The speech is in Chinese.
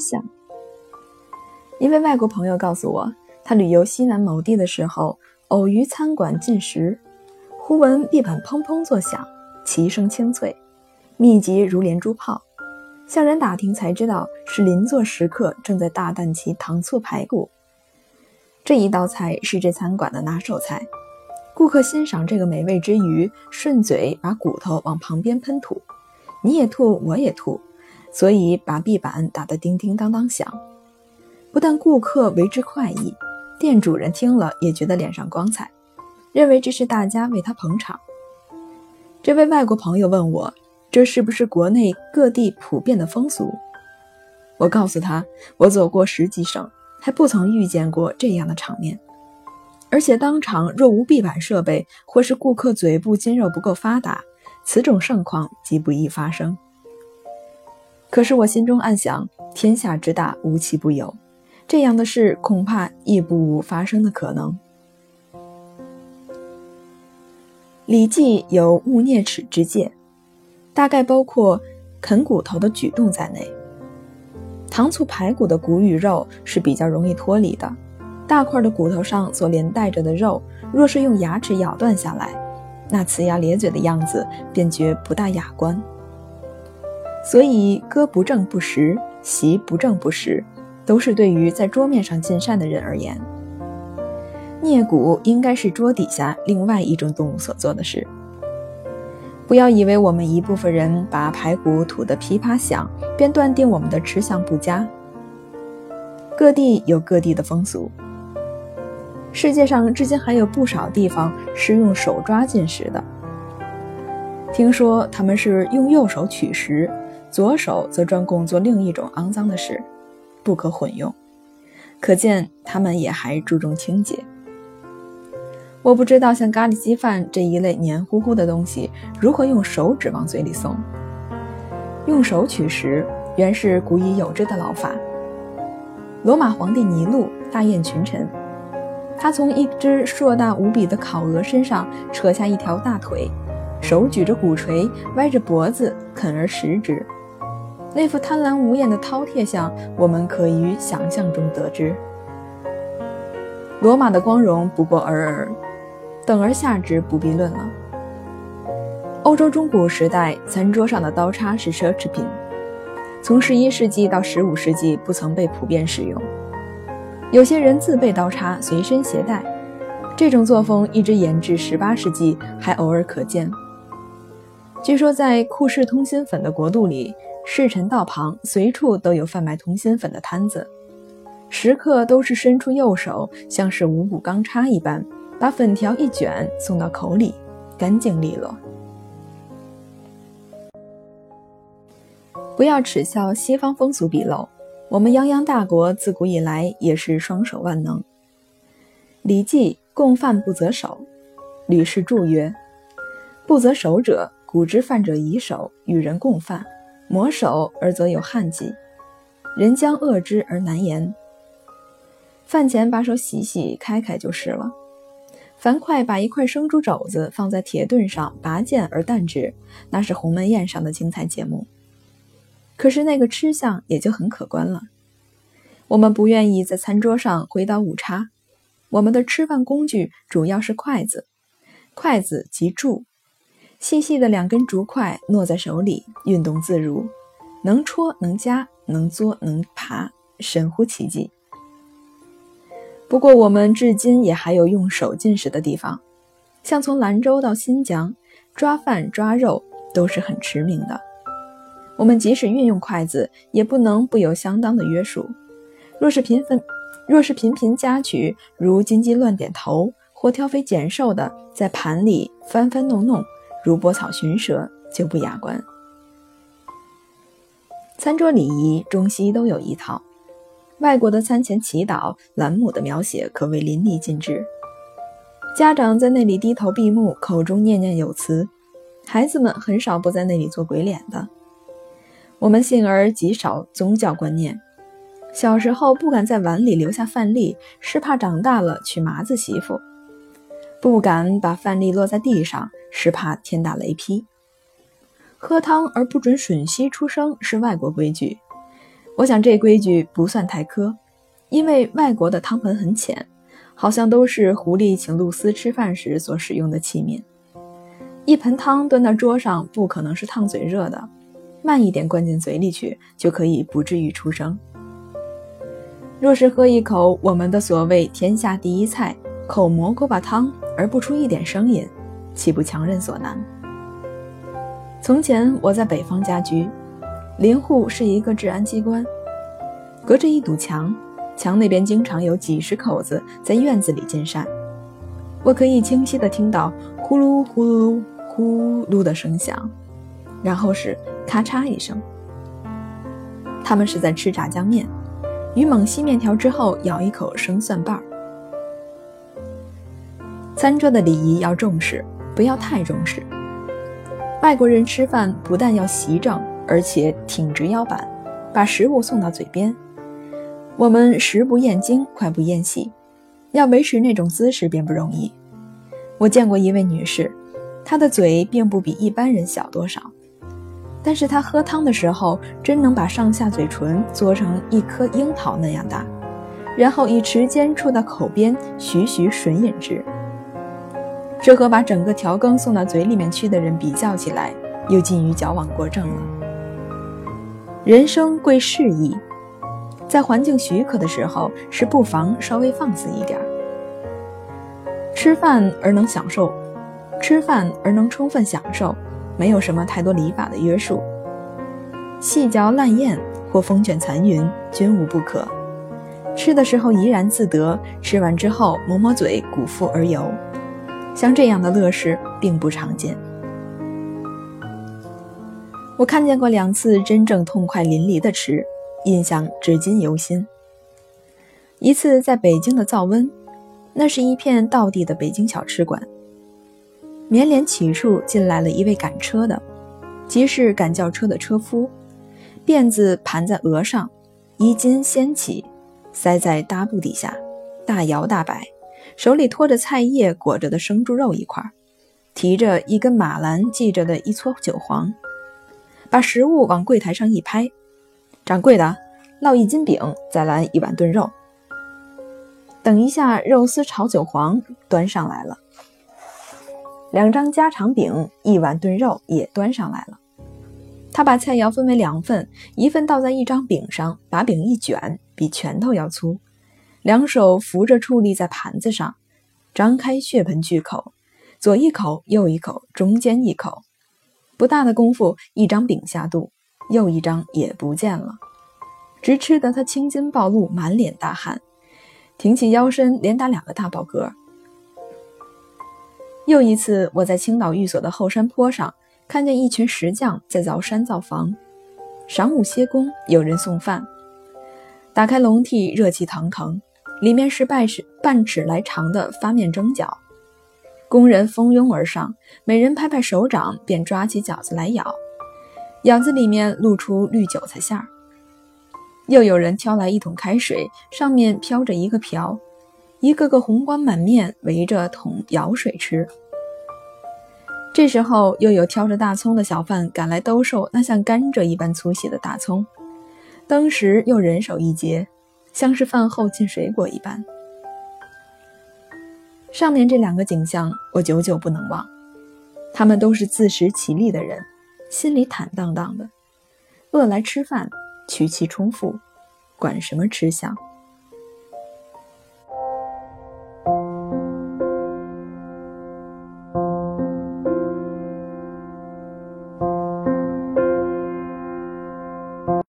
相。一位外国朋友告诉我，他旅游西南某地的时候，偶于餐馆进食，忽闻壁板砰砰作响，其声清脆，密集如连珠炮。向人打听才知道，是邻座食客正在大啖其糖醋排骨。这一道菜是这餐馆的拿手菜。顾客欣赏这个美味之余，顺嘴把骨头往旁边喷吐，你也吐，我也吐，所以把壁板打得叮叮当当响。不但顾客为之快意，店主人听了也觉得脸上光彩，认为这是大家为他捧场。这位外国朋友问我，这是不是国内各地普遍的风俗？我告诉他，我走过十几省，还不曾遇见过这样的场面。而且当场若无壁板设备，或是顾客嘴部筋肉不够发达，此种盛况极不易发生。可是我心中暗想，天下之大，无奇不有。这样的事恐怕亦不无发生的可能。《礼记》有勿啮齿之戒，大概包括啃骨头的举动在内。糖醋排骨的骨与肉是比较容易脱离的，大块的骨头上所连带着的肉，若是用牙齿咬断下来，那呲牙咧嘴的样子便觉不大雅观。所以歌不正不食，席不正不食。都是对于在桌面上进膳的人而言，啮骨应该是桌底下另外一种动物所做的事。不要以为我们一部分人把排骨吐得噼啪响，便断定我们的吃相不佳。各地有各地的风俗，世界上至今还有不少地方是用手抓进食的。听说他们是用右手取食，左手则专供做另一种肮脏的事。不可混用，可见他们也还注重清洁。我不知道像咖喱鸡饭这一类黏糊糊的东西，如何用手指往嘴里送。用手取食原是古已有之的老法。罗马皇帝尼禄大宴群臣，他从一只硕大无比的烤鹅身上扯下一条大腿，手举着鼓槌，歪着脖子啃而食之。那副贪婪无厌的饕餮相，我们可以于想象中得知。罗马的光荣不过尔尔，等而下之不必论了。欧洲中古时代，餐桌上的刀叉是奢侈品，从十一世纪到十五世纪不曾被普遍使用。有些人自备刀叉随身携带，这种作风一直延至十八世纪，还偶尔可见。据说在库氏通心粉的国度里。市尘道旁随处都有贩卖通心粉的摊子，食客都是伸出右手，像是五谷钢叉一般，把粉条一卷送到口里，干净利落。不要耻笑西方风俗鄙陋，我们泱泱大国自古以来也是双手万能。《礼记》共饭不择手，吕氏注曰：“不择手者，古之饭者以手与人共饭。”磨手而则有汗迹，人将恶之而难言。饭前把手洗洗开开就是了。樊哙把一块生猪肘子放在铁盾上拔剑而啖之，那是鸿门宴上的精彩节目。可是那个吃相也就很可观了。我们不愿意在餐桌上挥刀误叉，我们的吃饭工具主要是筷子，筷子即箸。细细的两根竹筷握在手里，运动自如，能戳能夹，能嘬能爬，神乎其技。不过，我们至今也还有用手进食的地方，像从兰州到新疆，抓饭抓肉都是很驰名的。我们即使运用筷子，也不能不有相当的约束。若是频繁，若是频频夹取，如金鸡乱点头，或挑肥拣瘦的在盘里翻翻弄弄。如拨草寻蛇，就不雅观。餐桌礼仪，中西都有一套。外国的餐前祈祷、兰姆的描写可谓淋漓尽致。家长在那里低头闭目，口中念念有词；孩子们很少不在那里做鬼脸的。我们幸而极少宗教观念。小时候不敢在碗里留下饭粒，是怕长大了娶麻子媳妇；不敢把饭粒落在地上。是怕天打雷劈。喝汤而不准吮吸出声是外国规矩，我想这规矩不算太苛，因为外国的汤盆很浅，好像都是狐狸请露丝吃饭时所使用的器皿。一盆汤端到桌上，不可能是烫嘴热的，慢一点灌进嘴里去，就可以不至于出声。若是喝一口我们的所谓天下第一菜口蘑菇巴汤而不出一点声音，岂不强人所难？从前我在北方家居，邻户是一个治安机关，隔着一堵墙，墙那边经常有几十口子在院子里进膳，我可以清晰地听到呼噜呼噜呼噜的声响，然后是咔嚓一声，他们是在吃炸酱面。与猛吸面条之后，咬一口生蒜瓣儿。餐桌的礼仪要重视，不要太重视。外国人吃饭不但要席正，而且挺直腰板，把食物送到嘴边。我们食不厌精，筷不厌细，要维持那种姿势并不容易。我见过一位女士，她的嘴并不比一般人小多少。但是她喝汤的时候，真能把上下嘴唇做成一颗樱桃那样大，然后以齿尖触到口边，徐徐吮饮之。这和把整个调羹送到嘴里面去的人比较起来，又近于矫枉过正了。人生贵适意，在环境许可的时候，是不妨稍微放肆一点。吃饭而能享受，吃饭而能充分享受。没有什么太多礼法的约束，细嚼烂咽或风卷残云均无不可。吃的时候怡然自得，吃完之后抹抹嘴，鼓腹而游。像这样的乐事并不常见。我看见过两次真正痛快淋漓的吃，印象至今犹新。一次在北京的灶温，那是一片道地的北京小吃馆。绵连起处进来了一位赶车的，即是赶轿车的车夫，辫子盘在额上，衣襟掀起，塞在搭布底下，大摇大摆，手里托着菜叶裹着的生猪肉一块，提着一根马兰系着的一撮韭黄，把食物往柜台上一拍：“掌柜的，烙一斤饼，再来一碗炖肉。”等一下，肉丝炒韭黄端上来了。两张家常饼，一碗炖肉也端上来了。他把菜肴分为两份，一份倒在一张饼上，把饼一卷，比拳头要粗，两手扶着矗立在盘子上，张开血盆巨口，左一口，右一口，中间一口，不大的功夫，一张饼下肚，又一张也不见了，直吃得他青筋暴露，满脸大汗，挺起腰身，连打两个大饱嗝。又一次，我在青岛寓所的后山坡上，看见一群石匠在凿山造房。晌午歇工，有人送饭。打开笼屉，热气腾腾，里面是半尺半尺来长的发面蒸饺。工人蜂拥而上，每人拍拍手掌，便抓起饺子来咬。咬子里面露出绿韭菜馅儿。又有人挑来一桶开水，上面飘着一个瓢。一个个红光满面，围着桶舀水吃。这时候，又有挑着大葱的小贩赶来兜售那像甘蔗一般粗细的大葱，当时又人手一节，像是饭后进水果一般。上面这两个景象，我久久不能忘。他们都是自食其力的人，心里坦荡荡的，饿来吃饭，取其充腹，管什么吃相。